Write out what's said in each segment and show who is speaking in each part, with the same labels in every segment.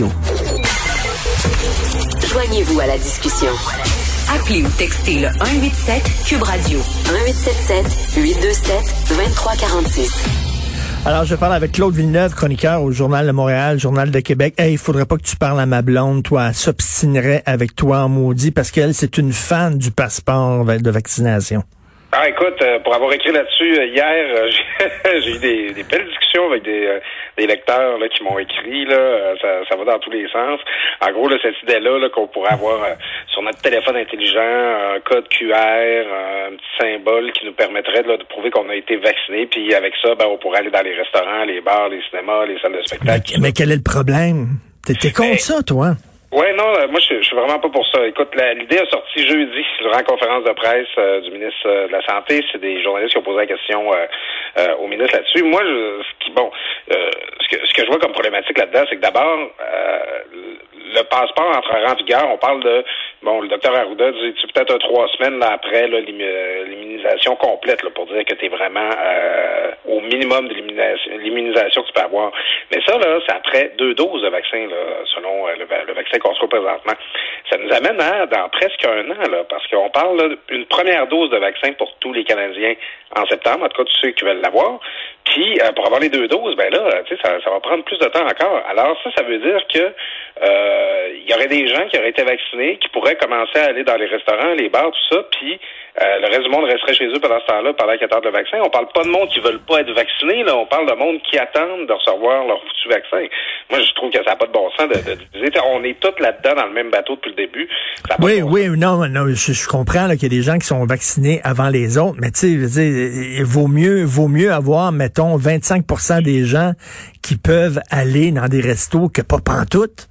Speaker 1: Radio. Joignez-vous à la discussion. Appelez ou textez le 187 Cube Radio 1877 827 2346.
Speaker 2: Alors, je parle avec Claude Villeneuve, chroniqueur au Journal de Montréal, Journal de Québec. Hey, il faudrait pas que tu parles à ma blonde, toi. Elle s'obstinerait avec toi en maudit parce qu'elle, c'est une fan du passeport de vaccination.
Speaker 3: Ah, écoute, euh, pour avoir écrit là-dessus euh, hier, euh, j'ai eu des, des, belles discussions avec des, des lecteurs là, qui m'ont écrit. Là, ça, ça, va dans tous les sens. En gros, là, cette idée-là qu'on pourrait avoir sur notre téléphone intelligent un code QR, un petit symbole qui nous permettrait de prouver qu'on a été vacciné. Puis avec ça, ben, on pourrait aller dans les restaurants, les bars, les cinémas, les salles de spectacle.
Speaker 2: Mais, mais quel est le problème? T'es contre ça, toi?
Speaker 3: Oui, non, euh, moi je, suis vraiment pas pour ça. Écoute, l'idée a sorti jeudi durant la conférence de presse euh, du ministre euh, de la Santé. C'est des journalistes qui ont posé la question au ministre là-dessus. Moi, je, ce qui, bon, ce que, je vois comme problématique là-dedans, c'est que d'abord, le passeport entrera en vigueur. On parle de, bon, le docteur Arruda dit peut-être trois semaines après l'immunisation complète pour dire que tu es vraiment au minimum de l'immunisation que tu peux avoir. Mais ça, là, c'est après deux doses de vaccin, là, selon le, le vaccin qu'on se présentement. Ça nous amène à dans presque un an, là, parce qu'on parle d'une première dose de vaccin pour tous les Canadiens en septembre, en tout cas tous ceux qui veulent l'avoir. Puis euh, pour avoir les deux doses, ben là, ça, ça, va prendre plus de temps encore. Alors ça, ça veut dire que euh, il y aurait des gens qui auraient été vaccinés, qui pourraient commencer à aller dans les restaurants, les bars, tout ça, puis euh, le reste du monde resterait chez eux pendant ce temps-là, pendant qu'ils attendent le vaccin. On parle pas de monde qui veulent pas être vaccinés, là. On parle de monde qui attendent de recevoir leur foutu vaccin. Moi, je trouve que ça n'a pas de bon sens de, de, on est tous là-dedans dans le même bateau depuis le début.
Speaker 2: oui, oui, non, non, je, comprends qu'il y a des gens qui sont vaccinés avant les autres, mais tu sais, il vaut mieux, vaut mieux avoir, mettons, 25% des gens qui peuvent aller dans des restos que pas pantoute.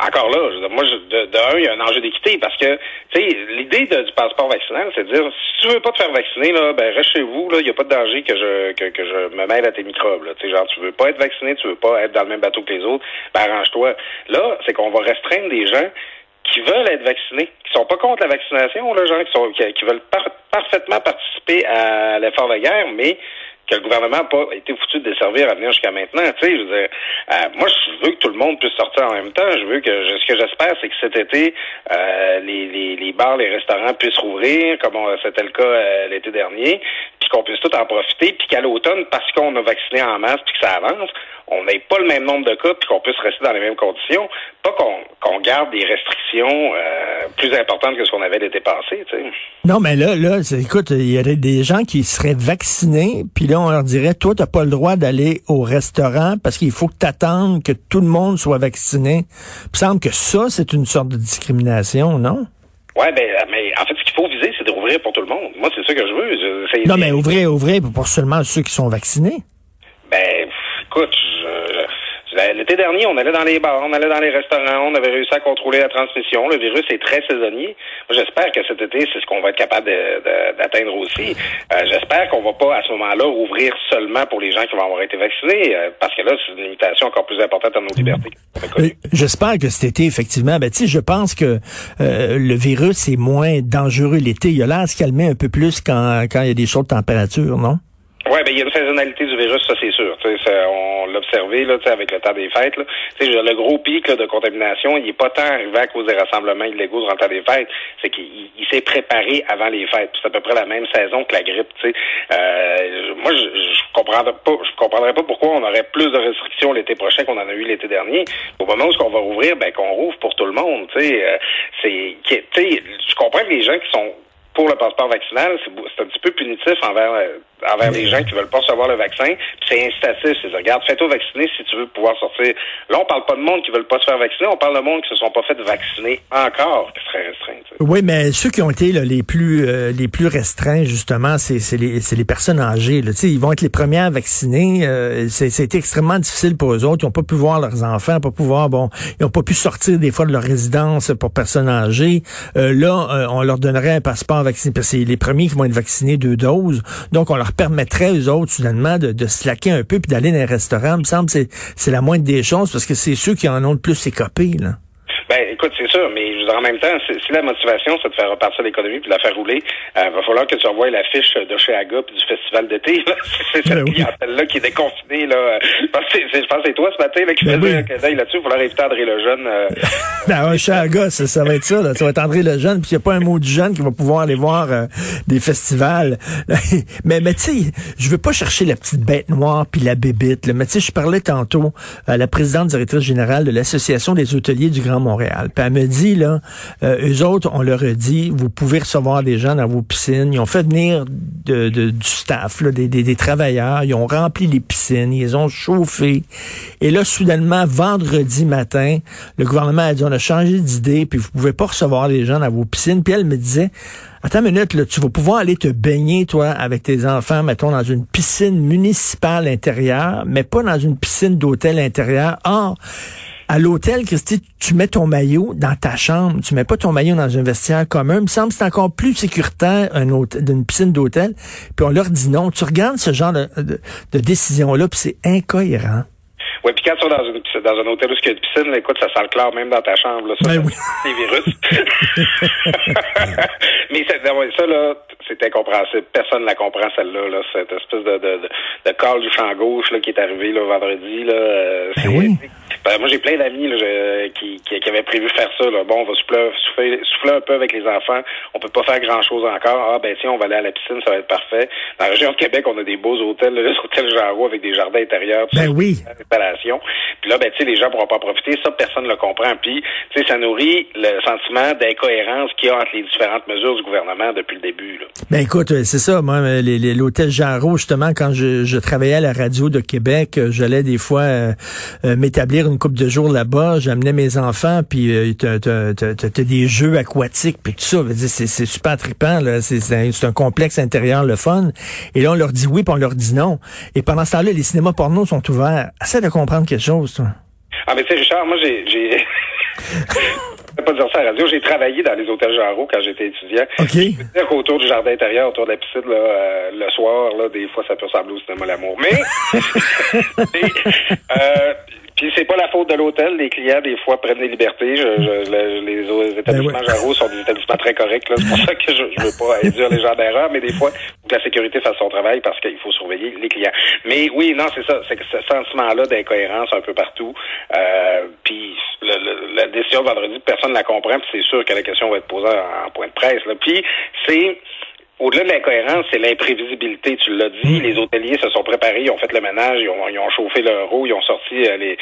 Speaker 3: Encore là, moi, de, de, un, il y a un enjeu d'équité parce que, tu sais, l'idée du passeport vaccinal, c'est de dire, si tu veux pas te faire vacciner, là, ben reste chez vous, là, il n'y a pas de danger que je que, que je me mêle à tes microbes. Tu sais, genre, tu veux pas être vacciné, tu veux pas être dans le même bateau que les autres, ben arrange-toi. Là, c'est qu'on va restreindre des gens qui veulent être vaccinés, qui sont pas contre la vaccination, là, gens qui sont qui, veulent parfaitement participer à l'effort de guerre, mais que le gouvernement n'a pas été foutu de desservir à venir jusqu'à maintenant. Tu sais, je veux dire, euh, moi, je veux que tout le monde puisse sortir en même temps. Je veux que ce que j'espère, c'est que cet été, euh, les, les, les, bars, les restaurants puissent rouvrir, comme c'était le cas euh, l'été dernier, puis qu'on puisse tout en profiter, puis qu'à l'automne, parce qu'on a vacciné en masse, puis que ça avance, on n'ait pas le même nombre de cas, puis qu'on puisse rester dans les mêmes conditions. Pas qu'on garde des restrictions plus importantes que ce qu'on avait l'été passé. Tu sais.
Speaker 2: Non, mais là, là, écoute, il y aurait des gens qui seraient vaccinés, puis là, on leur dirait, toi, tu n'as pas le droit d'aller au restaurant parce qu'il faut que tu attendes que tout le monde soit vacciné. Il me semble que ça, c'est une sorte de discrimination, non?
Speaker 3: Oui, ben, mais en fait, faut viser, c'est d'ouvrir pour tout le monde. Moi, c'est ça que je veux.
Speaker 2: non, mais ouvrir, ouvrir pour seulement ceux qui sont vaccinés.
Speaker 3: Ben, écoute, l'été dernier, on allait dans les bars, on allait dans les restaurants, on avait réussi à contrôler la transmission. Le virus est très saisonnier. J'espère que cet été, c'est ce qu'on va être capable d'atteindre aussi. Euh, j'espère qu'on va pas, à ce moment-là, ouvrir seulement pour les gens qui vont avoir été vaccinés, euh, parce que là, c'est une limitation encore plus importante à nos libertés.
Speaker 2: J'espère que cet été, effectivement, ben, je pense que euh, le virus est moins dangereux l'été. Il a l'air à se calmer un peu plus quand, quand il y a des chaudes températures, non?
Speaker 3: Oui, ben il y a une saisonnalité du virus, ça c'est sûr. on l'a observé là, avec le temps des fêtes. Là. Le gros pic de contamination, il n'est pas tant arrivé à cause des rassemblements illégaux durant le temps des fêtes. C'est qu'il s'est préparé avant les fêtes. C'est à peu près la même saison que la grippe. Euh, moi, je, comprendrais pas, je comprendrais pas pourquoi on aurait plus de restrictions l'été prochain qu'on en a eu l'été dernier. Au moment où on va rouvrir, ben qu'on rouvre pour tout le monde. Euh, c'est, je comprends que les gens qui sont pour le passeport vaccinal, c'est un petit peu punitif envers euh, envers les gens qui veulent pas recevoir le vaccin. C'est incitatif. C'est regarde, fais-toi vacciner si tu veux pouvoir sortir. Là, on parle pas de monde qui veulent pas se faire vacciner, on parle de monde qui se sont pas fait vacciner encore, qui
Speaker 2: Oui, mais ceux qui ont été les plus euh, les plus restreints, justement, c'est les, les personnes âgées. Là. Ils vont être les premières vaccinés. Euh, C'était extrêmement difficile pour eux autres. Ils n'ont pas pu voir leurs enfants, pas pu voir, bon, ils n'ont pas pu sortir des fois de leur résidence pour personnes âgées. Euh, là, euh, on leur donnerait un passeport vacciné, parce que c'est les premiers qui vont être vaccinés deux doses. Donc, on leur permettrait aux autres, soudainement, de, de se un peu puis d'aller dans un restaurant. Il me semble que c'est la moindre des choses parce que c'est ceux qui en ont le plus écopé, là.
Speaker 3: Ben, écoute, c'est sûr, mais en même temps, si la motivation, c'est de faire repartir l'économie puis de la faire rouler, il euh, va falloir que tu envoies l'affiche de chez Aga puis du festival d'été. c'est cette ben clientèle-là qui est déconfinée. Là. Je pense que c'est toi ce matin là, qui ben faisait un là-dessus. Il va falloir éviter André Lejeune. Euh,
Speaker 2: ben, chez Aga, ça, ça, va être ça. Là. Ça va être André Lejeune, puis il n'y a pas un mot du jeune qui va pouvoir aller voir euh, des festivals. mais mais tu sais, je veux pas chercher la petite bête noire puis la bébite. Là. Mais tu sais, je parlais tantôt à la présidente directrice générale de l'Association des hôteliers du Grand Montréal. Puis elle me dit, là, euh, eux autres, on leur a dit, vous pouvez recevoir des gens dans vos piscines. Ils ont fait venir de, du staff, des, travailleurs. Ils ont rempli les piscines, ils ont chauffé. Et là, soudainement, vendredi matin, le gouvernement a dit, on a changé d'idée, puis vous pouvez pas recevoir les gens dans vos piscines. Puis elle me disait, Attends une minute, tu vas pouvoir aller te baigner, toi, avec tes enfants, mettons, dans une piscine municipale intérieure, mais pas dans une piscine d'hôtel intérieur. À l'hôtel, Christy, tu mets ton maillot dans ta chambre. Tu mets pas ton maillot dans un vestiaire commun. Il me semble que c'est encore plus sécuritaire d'une piscine d'hôtel. Puis on leur dit non. Tu regardes ce genre de, de décision-là, puis c'est incohérent.
Speaker 3: Oui, puis quand tu vas dans, une, dans un hôtel où il y a une piscine, écoute, ça sent le clair même dans ta chambre. Là, ça,
Speaker 2: ben oui.
Speaker 3: des virus. Mais ça, là, c'est incompréhensible. Personne ne la comprend, celle-là. Là, cette espèce de, de, de, de call du champ gauche là, qui est arrivé là, vendredi. Là,
Speaker 2: euh, ben oui.
Speaker 3: Ben, moi, j'ai plein d'amis qui, qui, qui, avaient prévu faire ça. Là. Bon, on va souffler, souffler, un peu avec les enfants. On peut pas faire grand-chose encore. Ah, ben tiens, on va aller à la piscine, ça va être parfait. Dans la région de Québec, on a des beaux hôtels, les hôtels Jarreau avec des jardins intérieurs.
Speaker 2: Ben oui.
Speaker 3: Puis là, ben, tu sais, les gens pourront pas profiter. Ça, personne ne le comprend. Puis, tu sais, ça nourrit le sentiment d'incohérence qu'il y a entre les différentes mesures du gouvernement depuis le début. Là.
Speaker 2: Ben écoute, euh, c'est ça. Moi, euh, l'hôtel Jarreau, justement, quand je, travaillais à la radio de Québec, euh, j'allais des fois m'établir une couple de jours là-bas. J'amenais mes enfants, puis euh, t'as des jeux aquatiques, puis tout ça. C'est super trippant. C'est un, complexe intérieur, le fun. Et là, on leur dit oui, puis on leur dit non. Et pendant ce temps-là, les cinémas porno sont ouverts. Essaie de comprendre quelque chose, toi?
Speaker 3: Ah, mais tu sais, Richard, moi, j'ai... j'ai... pas dire ça à la radio. J'ai travaillé dans les hôtels Jarreau quand j'étais étudiant.
Speaker 2: OK. Je
Speaker 3: peux dire qu'autour du jardin intérieur, autour de la piscine, là, euh, le soir, là, des fois, ça peut ressembler au cinéma L'amour. Mais, euh, puis c'est pas la faute de l'hôtel. Les clients, des fois, prennent des libertés. Je, je, les, établissements ben sont des établissements très corrects. C'est pour ça que je, je veux pas induire les gens d'erreur, mais des fois, que la sécurité fasse son travail parce qu'il faut surveiller les clients. Mais oui, non, c'est ça. C'est que ce sentiment-là d'incohérence un peu partout. Euh, puis la décision de vendredi, personne ne la comprend. Puis c'est sûr que la question va être posée en, point de presse. Là. Puis c'est au-delà de l'incohérence, c'est l'imprévisibilité. Tu l'as dit, mm. les hôteliers se sont préparés, ils ont fait le ménage, ils ont, ils ont chauffé leur eau, ils ont sorti euh, les,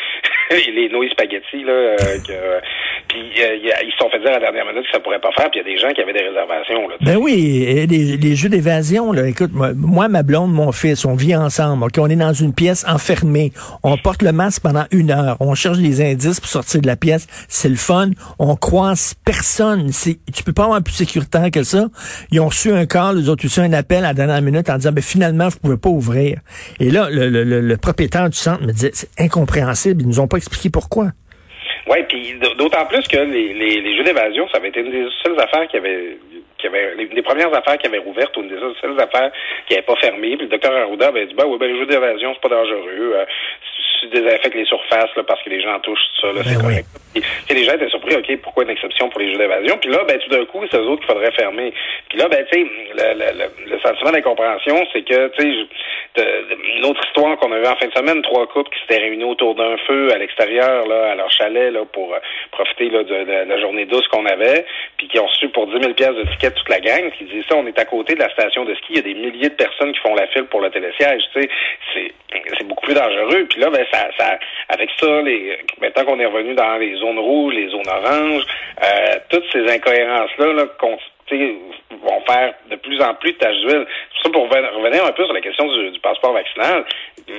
Speaker 3: les nouilles spaghetti, là, euh, que, puis euh, ils se sont fait dire à la dernière minute que ça pourrait pas faire, puis il y a des gens qui avaient des réservations. Là,
Speaker 2: ben oui, et les, les jeux d'évasion, là, écoute, moi, ma blonde, mon fils, on vit ensemble, on est dans une pièce enfermée, on porte le masque pendant une heure, on cherche des indices pour sortir de la pièce, c'est le fun, on croise personne, c'est, tu peux pas avoir plus sécuritaire que ça. Ils ont su un cas les autres aussi un appel à la dernière minute en disant, ben, finalement, vous pouvez pas ouvrir. Et là, le, le, le, propriétaire du centre me disait, c'est incompréhensible, ils nous ont pas expliqué pourquoi.
Speaker 3: Oui, puis d'autant plus que les, les jeux d'évasion, ça avait été une des seules affaires qui avait qui avait les, les, premières affaires qui avaient ouvert, ou une des seules affaires qui n'avaient pas fermé. Puis le docteur Arruda avait dit ben oui, ben les jeux d'évasion, c'est pas dangereux. Euh, tu désinfectes les surfaces là, parce que les gens touchent ça, là, c'est ben correct. Et, les gens étaient surpris, OK, pourquoi une exception pour les jeux d'évasion? Puis là, ben, tout d'un coup, c'est eux autres qu'il faudrait fermer. Puis là, ben, tu sais, le, le, le, sentiment d'incompréhension, c'est que, tu sais, une autre histoire qu'on a en fin de semaine, trois couples qui s'étaient réunis autour d'un feu à l'extérieur, là, à leur chalet, là, pour euh, profiter là, de, la journée douce qu'on avait, puis qui ont reçu pour 10 000 pièces de tickets toute la gang, qui disent ça, on est à côté de la station de ski, il y a des milliers de personnes qui font la file pour le télésiège, tu sais, c'est, c'est beaucoup plus dangereux. Puis là, ben, ça, ça, avec ça, les, maintenant qu'on est revenu dans les zones rouges, les zones oranges, euh, toutes ces incohérences-là, là, vont faire de plus en plus de tâches d'huile. Ça, pour revenir un peu sur la question du, passeport vaccinal,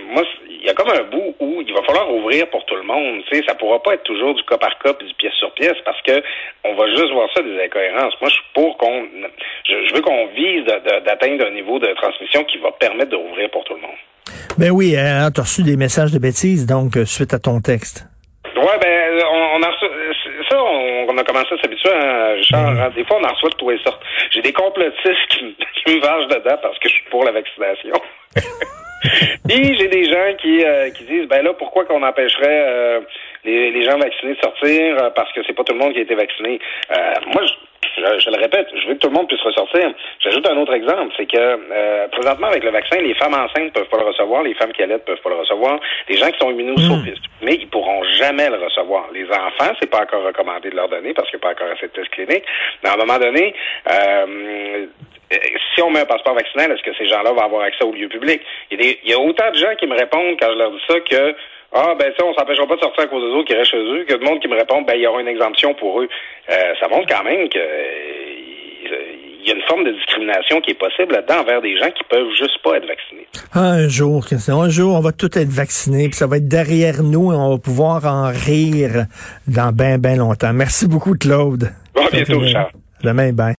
Speaker 3: moi, il y a comme un bout où il va falloir ouvrir pour tout le monde. Tu sais, ça pourra pas être toujours du cas par cas puis du pièce sur pièce parce que on va juste voir ça des incohérences. Moi, je suis pour qu'on, je, veux qu'on vise d'atteindre un niveau de transmission qui va permettre d'ouvrir pour tout le monde.
Speaker 2: Ben oui, hein, tu as reçu des messages de bêtises, donc, euh, suite à ton texte.
Speaker 3: Ouais, ben, on, a reçu, ça, on, a commencé à s'habituer, hein, Richard. Ben des fois, on en reçoit de tous les sortes. J'ai des complotistes qui, me vengent dedans parce que je suis pour la vaccination. Puis j'ai des gens qui, euh, qui disent, ben là, pourquoi qu'on empêcherait euh, les, gens vaccinés de sortir euh, parce que c'est pas tout le monde qui a été vacciné? Moi, je, je, le répète, je veux que tout le monde puisse ressortir. J'ajoute un autre exemple, c'est que euh, présentement avec le vaccin, les femmes enceintes peuvent pas le recevoir, les femmes qui allaitent peuvent pas le recevoir, les gens qui sont immunosopistes, hmm. mais ils pourront jamais le recevoir. Les enfants, c'est pas encore recommandé de leur donner parce qu'il n'y a pas encore assez de tests cliniques. Mais à un moment donné, euh, si on met un passeport vaccinal, est-ce que ces gens-là vont avoir accès au lieu public? Il y, a il y a autant de gens qui me répondent quand je leur dis ça que ah, ben ça, on s'empêchera pas de sortir à cause des autres qui restent chez eux, que de monde qui me répond, ben il y aura une exemption pour eux. Euh, ça montre quand même que il y a une forme de discrimination qui est possible là-dedans envers des gens qui peuvent juste pas être vaccinés.
Speaker 2: Un jour, un jour, on va tous être vaccinés, puis ça va être derrière nous et on va pouvoir en rire dans bien, bien longtemps. Merci beaucoup, Claude.
Speaker 3: Bon, à bientôt, Charles.
Speaker 2: Demain, bye.